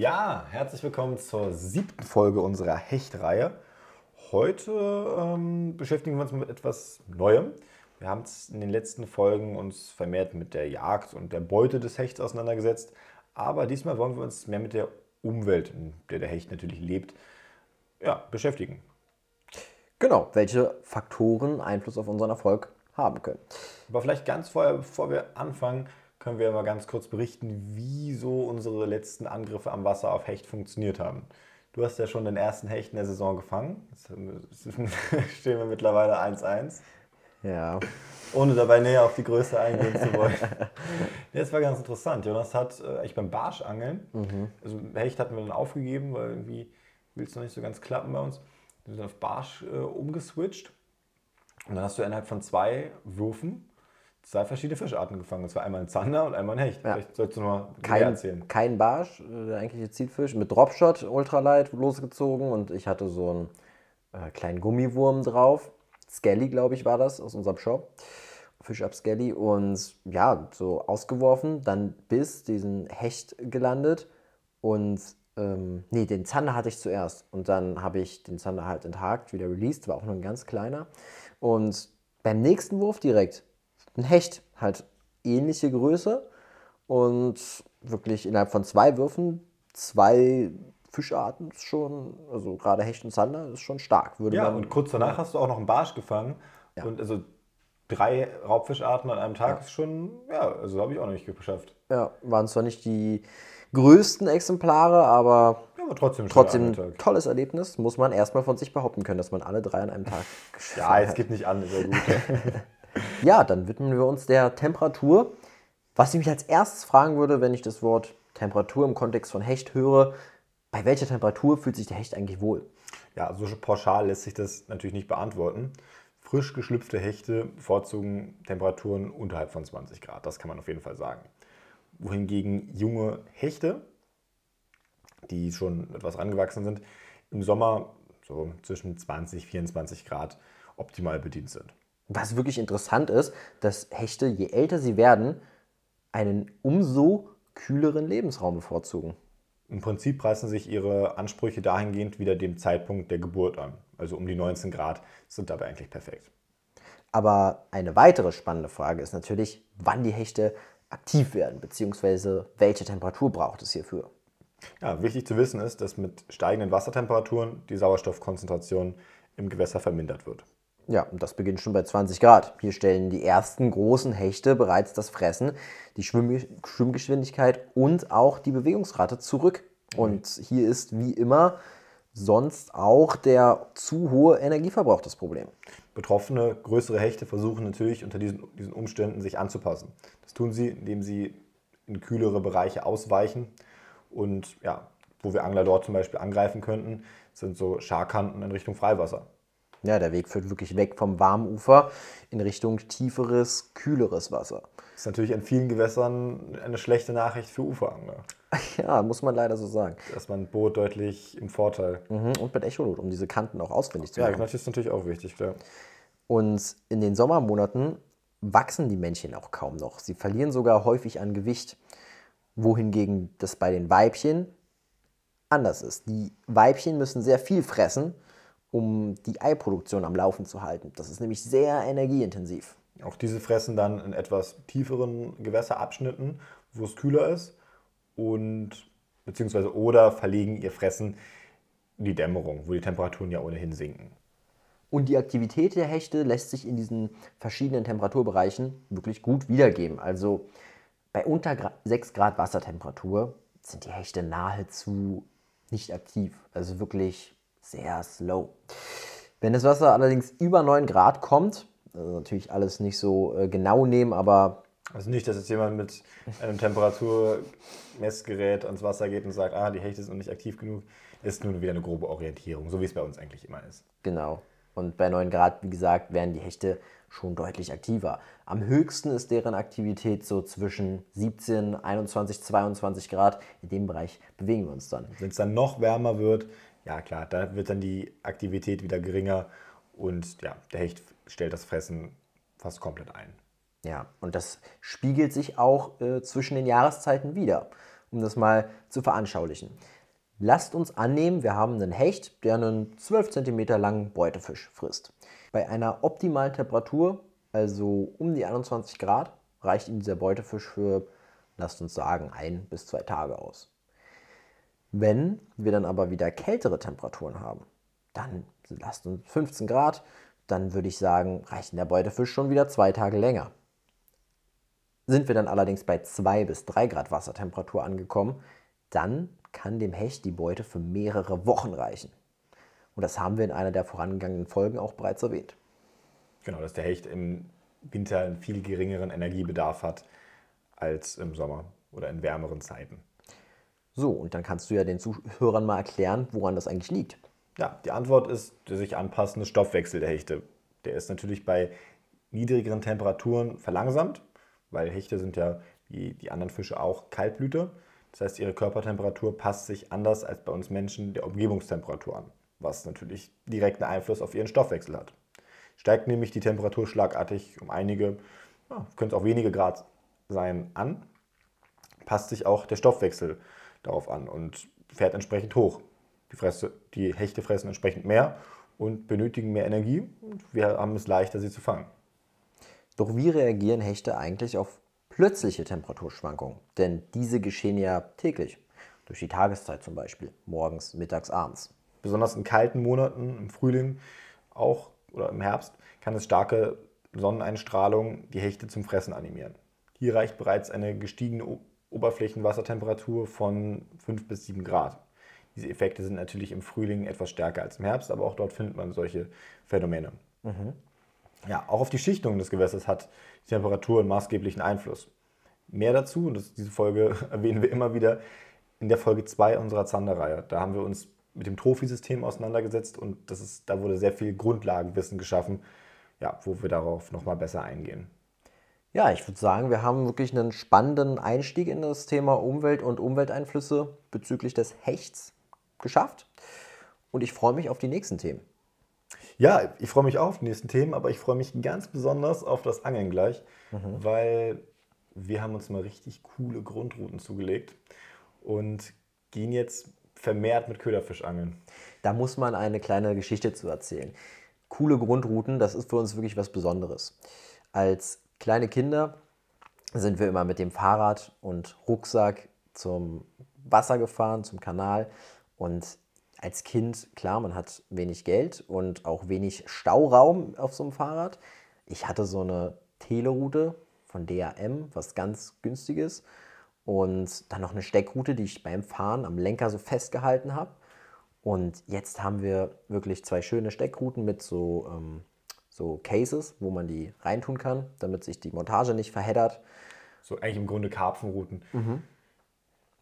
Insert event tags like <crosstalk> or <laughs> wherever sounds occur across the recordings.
Ja, herzlich willkommen zur siebten Folge unserer Hechtreihe. Heute ähm, beschäftigen wir uns mit etwas Neuem. Wir haben es in den letzten Folgen uns vermehrt mit der Jagd und der Beute des Hechts auseinandergesetzt. Aber diesmal wollen wir uns mehr mit der Umwelt, in der der Hecht natürlich lebt, ja, beschäftigen. Genau, welche Faktoren Einfluss auf unseren Erfolg haben können. Aber vielleicht ganz vorher, bevor wir anfangen, können wir mal ganz kurz berichten, wie so unsere letzten Angriffe am Wasser auf Hecht funktioniert haben. Du hast ja schon den ersten Hecht in der Saison gefangen. Jetzt <laughs> stehen wir mittlerweile 1-1. Ja. Ohne dabei näher auf die Größe eingehen zu wollen. <laughs> Das war ganz interessant. Jonas hat äh, echt beim Barschangeln, mhm. also Hecht hatten wir dann aufgegeben, weil irgendwie will es noch nicht so ganz klappen bei uns. Wir sind auf Barsch äh, umgeswitcht. Und dann hast du innerhalb von zwei Würfen zwei verschiedene Fischarten gefangen. Und zwar einmal ein Zander und einmal ein Hecht. Ja. Vielleicht sollst du mal kein, erzählen. Kein Barsch, äh, der eigentliche Zielfisch, mit Dropshot Ultralight losgezogen und ich hatte so einen äh, kleinen Gummiwurm drauf. Skelly, glaube ich, war das aus unserem Shop. Fish Up Skelly und ja, so ausgeworfen, dann bis diesen Hecht gelandet und ähm, nee, den Zander hatte ich zuerst und dann habe ich den Zander halt enthakt, wieder released, war auch nur ein ganz kleiner und beim nächsten Wurf direkt ein Hecht, halt ähnliche Größe und wirklich innerhalb von zwei Würfen zwei Fischarten ist schon, also gerade Hecht und Zander ist schon stark. Würde ja, und kurz danach hast du auch noch einen Barsch gefangen. Ja. Und also drei Raubfischarten an einem Tag ja. ist schon, ja, also habe ich auch noch nicht geschafft. Ja, waren zwar nicht die größten Exemplare, aber, ja, aber trotzdem, trotzdem ein tolles Erlebnis. Muss man erstmal von sich behaupten können, dass man alle drei an einem Tag <laughs> geschafft hat. Ja, es gibt nicht an, ist ja gut. <laughs> ja, dann widmen wir uns der Temperatur. Was ich mich als erstes fragen würde, wenn ich das Wort Temperatur im Kontext von Hecht höre, bei welcher Temperatur fühlt sich der Hecht eigentlich wohl? Ja, so pauschal lässt sich das natürlich nicht beantworten. Frisch geschlüpfte Hechte bevorzugen Temperaturen unterhalb von 20 Grad, das kann man auf jeden Fall sagen. Wohingegen junge Hechte, die schon etwas rangewachsen sind, im Sommer so zwischen 20 und 24 Grad optimal bedient sind. Was wirklich interessant ist, dass Hechte, je älter sie werden, einen umso kühleren Lebensraum bevorzugen. Im Prinzip preisen sich ihre Ansprüche dahingehend wieder dem Zeitpunkt der Geburt an. Also um die 19 Grad sind dabei eigentlich perfekt. Aber eine weitere spannende Frage ist natürlich, wann die Hechte aktiv werden, beziehungsweise welche Temperatur braucht es hierfür. Ja, wichtig zu wissen ist, dass mit steigenden Wassertemperaturen die Sauerstoffkonzentration im Gewässer vermindert wird. Ja, und das beginnt schon bei 20 Grad. Hier stellen die ersten großen Hechte bereits das Fressen, die Schwimmgeschwindigkeit und auch die Bewegungsrate zurück. Und hier ist wie immer sonst auch der zu hohe Energieverbrauch das Problem. Betroffene größere Hechte versuchen natürlich unter diesen, diesen Umständen sich anzupassen. Das tun sie, indem sie in kühlere Bereiche ausweichen. Und ja, wo wir Angler dort zum Beispiel angreifen könnten, sind so Scharkanten in Richtung Freiwasser. Ja, der Weg führt wirklich weg vom warmen Ufer in Richtung tieferes, kühleres Wasser. Das ist natürlich in vielen Gewässern eine schlechte Nachricht für Uferangler. <laughs> Ja, muss man leider so sagen. Da ist man Boot deutlich im Vorteil. Mhm, und mit Echolot, um diese Kanten auch auswendig zu machen. Ja, das ist natürlich auch wichtig, klar. Und in den Sommermonaten wachsen die Männchen auch kaum noch. Sie verlieren sogar häufig an Gewicht. Wohingegen das bei den Weibchen anders ist. Die Weibchen müssen sehr viel fressen, um die Eiproduktion am Laufen zu halten. Das ist nämlich sehr energieintensiv. Auch diese fressen dann in etwas tieferen Gewässerabschnitten, wo es kühler ist und beziehungsweise oder verlegen ihr Fressen in die Dämmerung, wo die Temperaturen ja ohnehin sinken. Und die Aktivität der Hechte lässt sich in diesen verschiedenen Temperaturbereichen wirklich gut wiedergeben. Also bei unter 6 Grad Wassertemperatur sind die Hechte nahezu nicht aktiv. Also wirklich sehr slow. Wenn das Wasser allerdings über 9 Grad kommt, also natürlich alles nicht so äh, genau nehmen, aber. Also nicht, dass jetzt jemand mit einem Temperaturmessgerät ans Wasser geht und sagt, ah, die Hechte sind noch nicht aktiv genug, ist nur wieder eine grobe Orientierung, so wie es bei uns eigentlich immer ist. Genau. Und bei 9 Grad, wie gesagt, werden die Hechte schon deutlich aktiver. Am höchsten ist deren Aktivität so zwischen 17, 21, 22 Grad. In dem Bereich bewegen wir uns dann. Wenn es dann noch wärmer wird, ja klar, da wird dann die Aktivität wieder geringer und ja, der Hecht stellt das Fressen fast komplett ein. Ja, und das spiegelt sich auch äh, zwischen den Jahreszeiten wieder. um das mal zu veranschaulichen. Lasst uns annehmen, wir haben einen Hecht, der einen 12 cm langen Beutefisch frisst. Bei einer optimalen Temperatur, also um die 21 Grad, reicht ihm dieser Beutefisch für, lasst uns sagen, ein bis zwei Tage aus. Wenn wir dann aber wieder kältere Temperaturen haben, dann lasst uns 15 Grad, dann würde ich sagen, reicht der Beutefisch schon wieder zwei Tage länger. Sind wir dann allerdings bei 2 bis 3 Grad Wassertemperatur angekommen, dann kann dem Hecht die Beute für mehrere Wochen reichen. Und das haben wir in einer der vorangegangenen Folgen auch bereits erwähnt. Genau, dass der Hecht im Winter einen viel geringeren Energiebedarf hat als im Sommer oder in wärmeren Zeiten. So, und dann kannst du ja den Zuhörern mal erklären, woran das eigentlich liegt. Ja, die Antwort ist der sich anpassende Stoffwechsel der Hechte. Der ist natürlich bei niedrigeren Temperaturen verlangsamt, weil Hechte sind ja wie die anderen Fische auch Kaltblüter. Das heißt, ihre Körpertemperatur passt sich anders als bei uns Menschen der Umgebungstemperatur an, was natürlich direkten Einfluss auf ihren Stoffwechsel hat. Steigt nämlich die Temperatur schlagartig um einige, ja, könnte auch wenige Grad sein, an, passt sich auch der Stoffwechsel darauf an und fährt entsprechend hoch. Die, Fresse, die Hechte fressen entsprechend mehr und benötigen mehr Energie und wir haben es leichter, sie zu fangen. Doch wie reagieren Hechte eigentlich auf plötzliche Temperaturschwankungen? Denn diese geschehen ja täglich. Durch die Tageszeit zum Beispiel. Morgens, mittags, abends. Besonders in kalten Monaten, im Frühling auch oder im Herbst, kann es starke Sonneneinstrahlung die Hechte zum Fressen animieren. Hier reicht bereits eine gestiegene Oberflächenwassertemperatur von 5 bis 7 Grad. Diese Effekte sind natürlich im Frühling etwas stärker als im Herbst, aber auch dort findet man solche Phänomene. Mhm. Ja, auch auf die Schichtung des Gewässers hat die Temperatur einen maßgeblichen Einfluss. Mehr dazu, und das, diese Folge <laughs> erwähnen wir immer wieder, in der Folge 2 unserer Zanderreihe. Da haben wir uns mit dem Trophy-System auseinandergesetzt und das ist, da wurde sehr viel Grundlagenwissen geschaffen, ja, wo wir darauf nochmal besser eingehen. Ja, ich würde sagen, wir haben wirklich einen spannenden Einstieg in das Thema Umwelt und Umwelteinflüsse bezüglich des Hechts geschafft. Und ich freue mich auf die nächsten Themen. Ja, ich freue mich auch auf die nächsten Themen, aber ich freue mich ganz besonders auf das Angeln gleich, mhm. weil wir haben uns mal richtig coole Grundrouten zugelegt und gehen jetzt vermehrt mit Köderfisch angeln. Da muss man eine kleine Geschichte zu erzählen. Coole Grundrouten, das ist für uns wirklich was Besonderes. Als kleine Kinder sind wir immer mit dem Fahrrad und Rucksack zum Wasser gefahren, zum Kanal und als Kind, klar, man hat wenig Geld und auch wenig Stauraum auf so einem Fahrrad. Ich hatte so eine Teleroute von DAM, was ganz günstig ist. Und dann noch eine Steckroute, die ich beim Fahren am Lenker so festgehalten habe. Und jetzt haben wir wirklich zwei schöne Steckrouten mit so, ähm, so Cases, wo man die reintun kann, damit sich die Montage nicht verheddert. So eigentlich im Grunde Karpfenrouten. Mhm.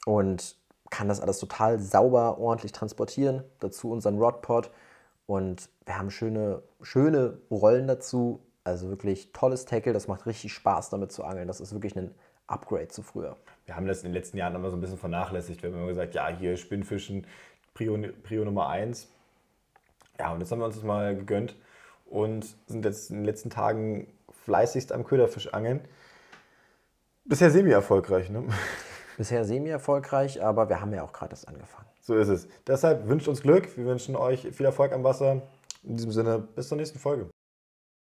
Und kann das alles total sauber, ordentlich transportieren. Dazu unseren Rodpod. Und wir haben schöne, schöne Rollen dazu. Also wirklich tolles Tackle. Das macht richtig Spaß, damit zu angeln. Das ist wirklich ein Upgrade zu früher. Wir haben das in den letzten Jahren immer so ein bisschen vernachlässigt. Wir haben immer gesagt, ja, hier Spinnfischen, Prio, Prio Nummer 1. Ja, und jetzt haben wir uns das mal gegönnt und sind jetzt in den letzten Tagen fleißigst am Köderfisch angeln. Bisher semi-erfolgreich, ne? <laughs> Bisher semi-erfolgreich, aber wir haben ja auch gerade erst angefangen. So ist es. Deshalb wünscht uns Glück. Wir wünschen euch viel Erfolg am Wasser. In diesem Sinne, bis zur nächsten Folge.